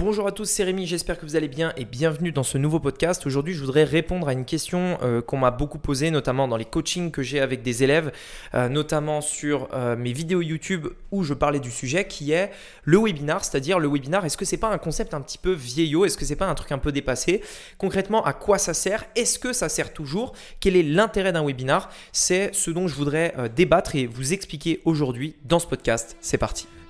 Bonjour à tous, c'est Rémi, j'espère que vous allez bien et bienvenue dans ce nouveau podcast. Aujourd'hui, je voudrais répondre à une question euh, qu'on m'a beaucoup posée, notamment dans les coachings que j'ai avec des élèves, euh, notamment sur euh, mes vidéos YouTube où je parlais du sujet qui est le webinar, c'est-à-dire le webinar, est-ce que c'est pas un concept un petit peu vieillot, est-ce que c'est pas un truc un peu dépassé? Concrètement, à quoi ça sert? Est-ce que ça sert toujours? Quel est l'intérêt d'un webinar? C'est ce dont je voudrais débattre et vous expliquer aujourd'hui dans ce podcast. C'est parti.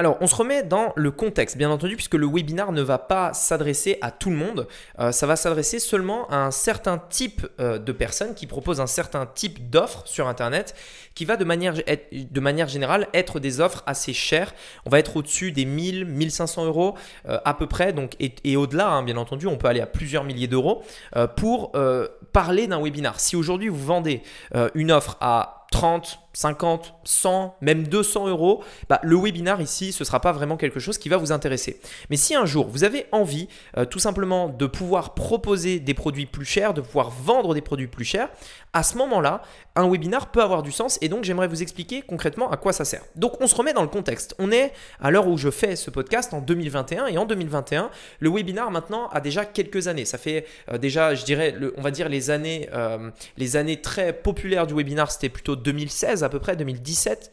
Alors, on se remet dans le contexte, bien entendu, puisque le webinar ne va pas s'adresser à tout le monde. Euh, ça va s'adresser seulement à un certain type euh, de personnes qui proposent un certain type d'offres sur Internet, qui va de manière, générale être des offres assez chères. On va être au-dessus des 1000, 1500 euros euh, à peu près, donc, et, au-delà, hein, bien entendu, on peut aller à plusieurs milliers d'euros pour parler d'un webinar. Si aujourd'hui vous vendez une offre à 30, 50, 100, même 200 euros, bah, le webinar ici, ce ne sera pas vraiment quelque chose qui va vous intéresser. Mais si un jour vous avez envie euh, tout simplement de pouvoir proposer des produits plus chers, de pouvoir vendre des produits plus chers, à ce moment-là, un webinar peut avoir du sens et donc j'aimerais vous expliquer concrètement à quoi ça sert. Donc on se remet dans le contexte. On est à l'heure où je fais ce podcast en 2021 et en 2021, le webinar maintenant a déjà quelques années. Ça fait euh, déjà, je dirais, on va dire euh, les années très populaires du webinar, c'était plutôt 2016 à peu près, 2017.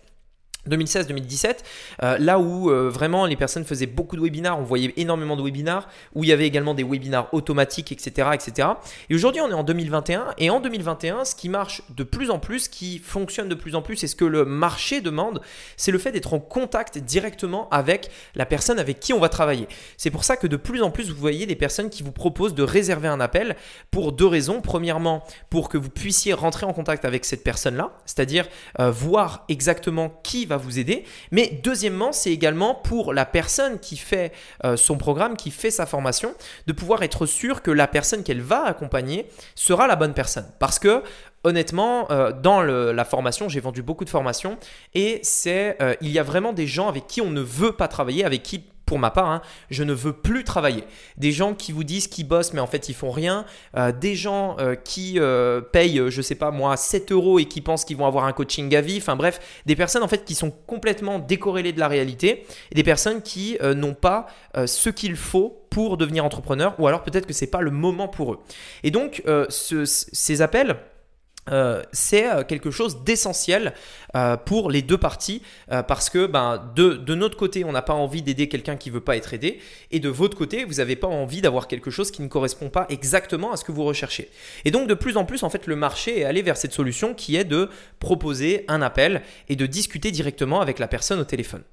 2016-2017, euh, là où euh, vraiment les personnes faisaient beaucoup de webinars, on voyait énormément de webinars, où il y avait également des webinars automatiques, etc. etc. Et aujourd'hui, on est en 2021, et en 2021, ce qui marche de plus en plus, ce qui fonctionne de plus en plus, et ce que le marché demande, c'est le fait d'être en contact directement avec la personne avec qui on va travailler. C'est pour ça que de plus en plus, vous voyez des personnes qui vous proposent de réserver un appel pour deux raisons. Premièrement, pour que vous puissiez rentrer en contact avec cette personne-là, c'est-à-dire euh, voir exactement qui va vous aider. Mais deuxièmement, c'est également pour la personne qui fait euh, son programme, qui fait sa formation, de pouvoir être sûr que la personne qu'elle va accompagner sera la bonne personne. Parce que honnêtement, euh, dans la formation, j'ai vendu beaucoup de formations et c'est, euh, il y a vraiment des gens avec qui on ne veut pas travailler, avec qui pour ma part, hein, je ne veux plus travailler. Des gens qui vous disent qu'ils bossent mais en fait ils font rien. Euh, des gens euh, qui euh, payent, je sais pas moi, 7 euros et qui pensent qu'ils vont avoir un coaching à vie. Enfin bref, des personnes en fait qui sont complètement décorrélées de la réalité. Et des personnes qui n'ont pas ce qu'il faut pour devenir entrepreneur ou alors peut-être que c'est pas le moment pour eux. Et donc ces appels euh, c'est euh, quelque chose d'essentiel euh, pour les deux parties parce que ben, de, de, notre côté, on n'a pas envie d'aider quelqu'un qui veut pas être aidé et de votre côté, vous n'avez pas envie d'avoir quelque chose qui ne correspond pas exactement à ce que vous recherchez. Et donc de plus en plus, en fait, le marché est allé vers cette solution qui est de proposer un appel et de discuter directement avec la personne au téléphone.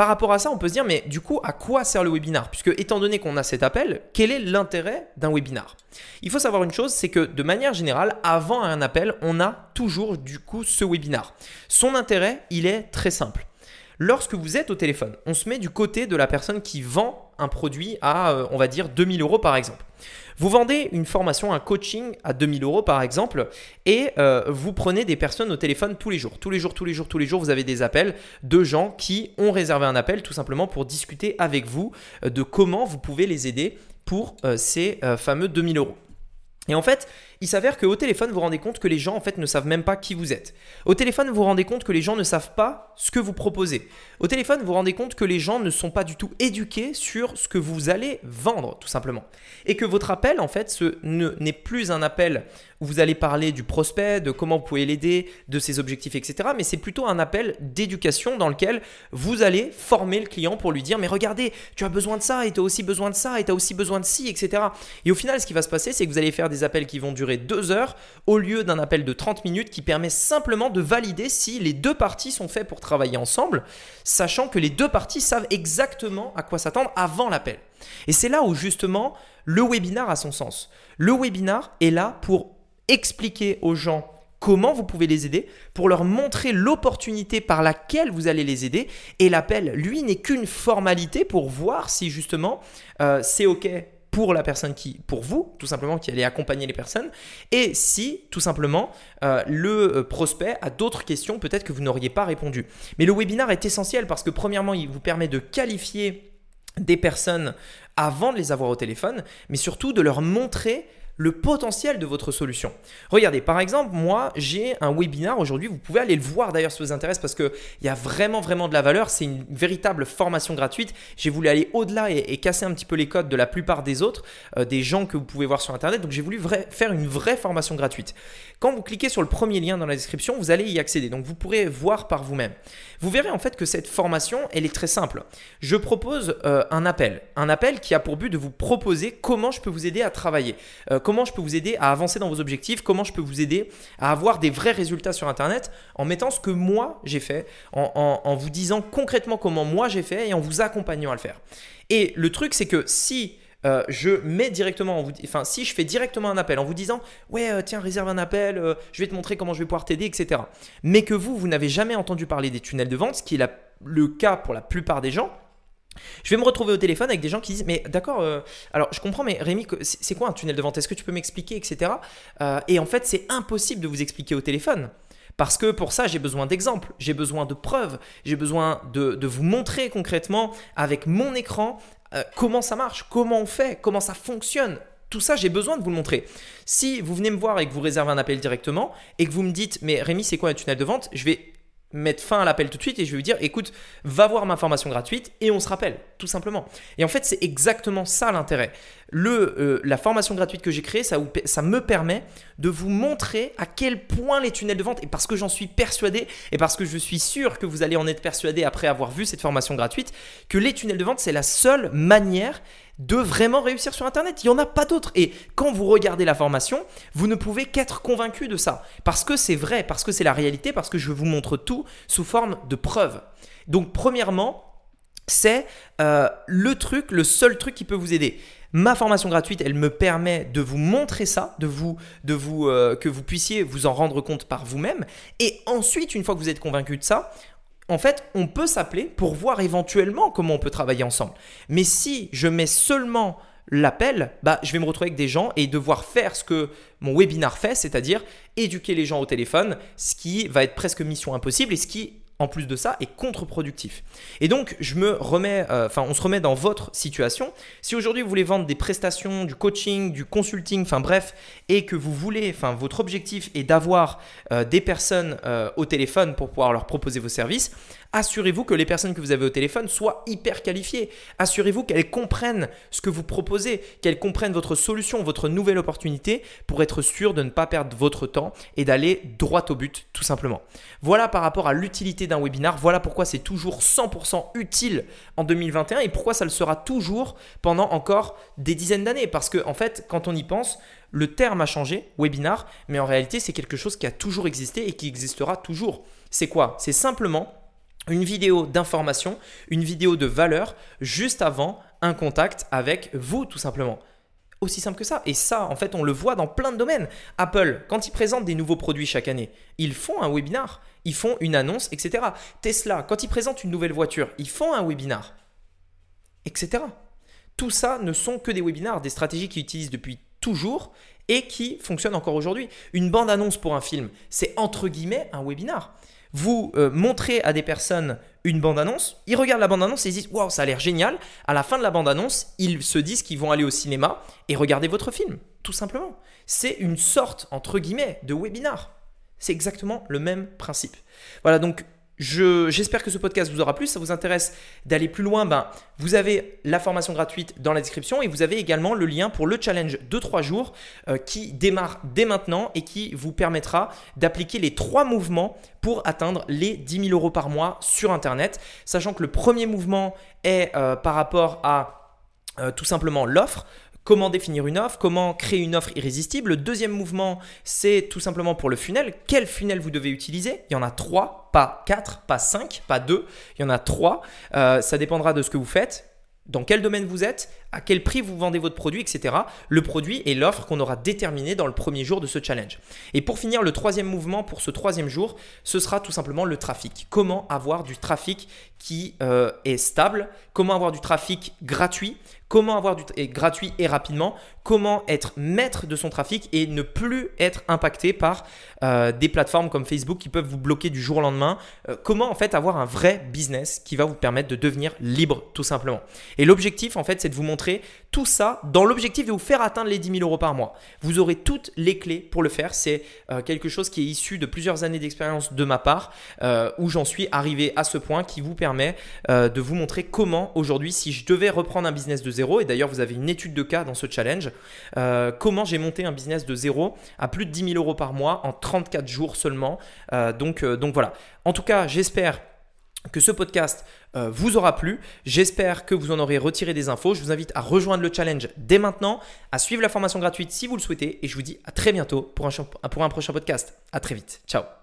Par rapport à ça, on peut se dire, mais du coup, à quoi sert le webinar? Puisque étant donné qu'on a cet appel, quel est l'intérêt d'un webinar? Il faut savoir une chose, c'est que de manière générale, avant un appel, on a toujours du coup ce webinar. Son intérêt, il est très simple. Lorsque vous êtes au téléphone, on se met du côté de la personne qui vend un produit à, euh, on va dire, 2000 euros par exemple. Vous vendez une formation, un coaching à 2000 euros par exemple, et euh, vous prenez des personnes au téléphone tous les jours. Tous les jours, tous les jours, tous les jours, vous avez des appels de gens qui ont réservé un appel tout simplement pour discuter avec vous euh, de comment vous pouvez les aider pour ces fameux 2000 euros. Et en fait, il s'avère qu'au téléphone, vous vous rendez compte que les gens en fait ne savent même pas qui vous êtes. Au téléphone, vous vous rendez compte que les gens ne savent pas ce que vous proposez. Au téléphone, vous vous rendez compte que les gens ne sont pas du tout éduqués sur ce que vous allez vendre, tout simplement. Et que votre appel, en fait, ce n'est plus un appel où vous allez parler du prospect, de comment vous pouvez l'aider, de ses objectifs, etc. Mais c'est plutôt un appel d'éducation dans lequel vous allez former le client pour lui dire, mais regardez, tu as besoin de ça, et tu as aussi besoin de ça, et tu as aussi besoin de ci, etc. Et au final, ce qui va se passer, c'est que vous allez faire des appels qui vont durer deux heures au lieu d'un appel de 30 minutes qui permet simplement de valider si les deux parties sont faites pour travailler ensemble, sachant que les deux parties savent exactement à quoi s'attendre avant l'appel. Et c'est là où justement le webinar a son sens. Le webinar est là pour expliquer aux gens comment vous pouvez les aider, pour leur montrer l'opportunité par laquelle vous allez les aider. Et l'appel, lui, n'est qu'une formalité pour voir si justement euh, c'est OK pour la personne qui, pour vous, tout simplement, qui allez accompagner les personnes, et si, tout simplement, euh, le euh, prospect a d'autres questions, peut-être que vous n'auriez pas répondu. Mais le webinar est essentiel parce que, premièrement, il vous permet de qualifier des personnes avant de les avoir au téléphone, mais surtout de leur montrer le potentiel de votre solution. Regardez, par exemple, moi, j'ai un webinar aujourd'hui. Vous pouvez aller le voir d'ailleurs si vous intéresse parce qu'il y a vraiment, vraiment de la valeur. C'est une véritable formation gratuite. J'ai voulu aller au-delà et, casser un petit peu les codes de la plupart des autres, euh, des gens que vous pouvez voir sur Internet. Donc, j'ai voulu faire une vraie formation gratuite. Quand vous cliquez sur le premier lien dans la description, vous allez y accéder. Donc, vous pourrez voir par vous-même. Vous verrez en fait que cette formation, elle est très simple. Je propose euh, un appel. Un appel qui a pour but de vous proposer comment je peux vous aider à travailler. Euh, comment je peux vous aider à avancer dans vos objectifs, comment je peux vous aider à avoir des vrais résultats sur Internet en mettant ce que moi j'ai fait, en, vous disant concrètement comment moi j'ai fait et en vous accompagnant à le faire. Et le truc, c'est que si euh, je mets directement, vous, enfin si je fais directement un appel en vous disant ouais euh, tiens réserve un appel, euh, je vais te montrer comment je vais pouvoir t'aider, etc. Mais que vous vous n'avez jamais entendu parler des tunnels de vente, ce qui est le cas pour la plupart des gens, je vais me retrouver au téléphone avec des gens qui disent Mais d'accord, euh, alors je comprends, mais Rémi, c'est quoi un tunnel de vente? Est-ce que tu peux m'expliquer, etc. Euh, et en fait, c'est impossible de vous expliquer au téléphone. Parce que pour ça, j'ai besoin d'exemples, j'ai besoin de preuves, j'ai besoin de, vous montrer concrètement avec mon écran euh, comment ça marche, comment on fait, comment ça fonctionne. Tout ça, j'ai besoin de vous le montrer. Si vous venez me voir et que vous réservez un appel directement et que vous me dites, mais Rémi, c'est quoi un tunnel de vente? Je vais mettre fin à l'appel tout de suite et je vais lui dire écoute, va voir ma formation gratuite et on se rappelle, tout simplement. Et en fait, c'est exactement ça l'intérêt. Le, euh, la formation gratuite que j'ai créée, ça, ça me permet de vous montrer à quel point les tunnels de vente, et parce que j'en suis persuadé, et parce que je suis sûr que vous allez en être persuadé après avoir vu cette formation gratuite, que les tunnels de vente, c'est la seule manière de vraiment réussir sur Internet. Il n'y en a pas d'autre. Et quand vous regardez la formation, vous ne pouvez qu'être convaincu de ça. Parce que c'est vrai, parce que c'est la réalité, parce que je vous montre tout sous forme de preuves. Donc premièrement, c'est euh, le truc, le seul truc qui peut vous aider. Ma formation gratuite, elle me permet de vous montrer ça, de vous, de vous, euh, que vous puissiez vous en rendre compte par vous-même. Et ensuite, une fois que vous êtes convaincu de ça, en fait, on peut s'appeler pour voir éventuellement comment on peut travailler ensemble. Mais si je mets seulement l'appel, bah, je vais me retrouver avec des gens et devoir faire ce que mon webinar fait, c'est-à-dire éduquer les gens au téléphone, ce qui va être presque mission impossible et ce qui en plus de ça, est contre-productif. Et donc, je me remets, euh, enfin, on se remet dans votre situation. Si aujourd'hui vous voulez vendre des prestations, du coaching, du consulting, enfin bref, et que vous voulez, enfin, votre objectif est d'avoir euh, des personnes euh, au téléphone pour pouvoir leur proposer vos services, Assurez-vous que les personnes que vous avez au téléphone soient hyper qualifiées. Assurez-vous qu'elles comprennent ce que vous proposez, qu'elles comprennent votre solution, votre nouvelle opportunité pour être sûr de ne pas perdre votre temps et d'aller droit au but tout simplement. Voilà par rapport à l'utilité d'un webinar, voilà pourquoi c'est toujours 100% utile en 2021 et pourquoi ça le sera toujours pendant encore des dizaines d'années. Parce que en fait, quand on y pense, le terme a changé, webinar, mais en réalité c'est quelque chose qui a toujours existé et qui existera toujours. C'est quoi? C'est simplement une vidéo d'information, une vidéo de valeur juste avant un contact avec vous tout simplement. Aussi simple que ça. Et ça, en fait, on le voit dans plein de domaines. Apple, quand ils présentent des nouveaux produits chaque année, ils font un webinar, ils font une annonce, etc. Tesla, quand ils présentent une nouvelle voiture, ils font un webinar, etc. Tout ça ne sont que des webinars, des stratégies qu'ils utilisent depuis toujours et qui fonctionnent encore aujourd'hui. Une bande-annonce pour un film, c'est entre guillemets un webinar vous euh, montrez à des personnes une bande-annonce, ils regardent la bande-annonce et ils disent Waouh, ça a l'air génial. À la fin de la bande-annonce, ils se disent qu'ils vont aller au cinéma et regarder votre film, tout simplement. C'est une sorte, entre guillemets, de webinar. C'est exactement le même principe. Voilà, donc J'espère que ce podcast vous aura plu. Ça vous intéresse d'aller plus loin ben, Vous avez la formation gratuite dans la description et vous avez également le lien pour le challenge de 3 jours euh, qui démarre dès maintenant et qui vous permettra d'appliquer les trois mouvements pour atteindre les 10 000 euros par mois sur Internet. Sachant que le premier mouvement est euh, par rapport à euh, tout simplement l'offre comment définir une offre, comment créer une offre irrésistible. Le deuxième mouvement, c'est tout simplement pour le funnel. Quel funnel vous devez utiliser? Il y en a trois, pas quatre, pas cinq, pas deux. Il y en a trois. Euh, ça dépendra de ce que vous faites, dans quel domaine vous êtes, à quel prix vous vendez votre produit, etc. Le produit et l'offre qu'on aura déterminé dans le premier jour de ce challenge. Et pour finir, le troisième mouvement pour ce troisième jour, ce sera tout simplement le trafic. Comment avoir du trafic qui euh, est stable, comment avoir du trafic gratuit, comment avoir du et gratuit et rapidement, comment être maître de son trafic et ne plus être impacté par euh, des plateformes comme Facebook qui peuvent vous bloquer du jour au lendemain? Euh, comment en fait avoir un vrai business qui va vous permettre de devenir libre tout simplement. Et l'objectif en fait c'est de vous montrer tout ça dans l'objectif de vous faire atteindre les 10 000 euros par mois. Vous aurez toutes les clés pour le faire. C'est euh, quelque chose qui est issu de plusieurs années d'expérience de ma part où j'en suis arrivé à ce point qui vous permet de vous montrer comment aujourd'hui si je devais reprendre un business de et d'ailleurs vous avez une étude de cas dans ce challenge, euh, comment j'ai monté un business de zéro à plus de 10 000 euros par mois en 34 jours seulement. Euh, euh, donc voilà. En tout cas, j'espère que ce podcast vous aura plu. J'espère que vous en aurez retiré des infos. Je vous invite à rejoindre le challenge dès maintenant, à suivre la formation gratuite si vous le souhaitez. Et je vous dis à très bientôt pour un, pour un prochain podcast. À très vite. Ciao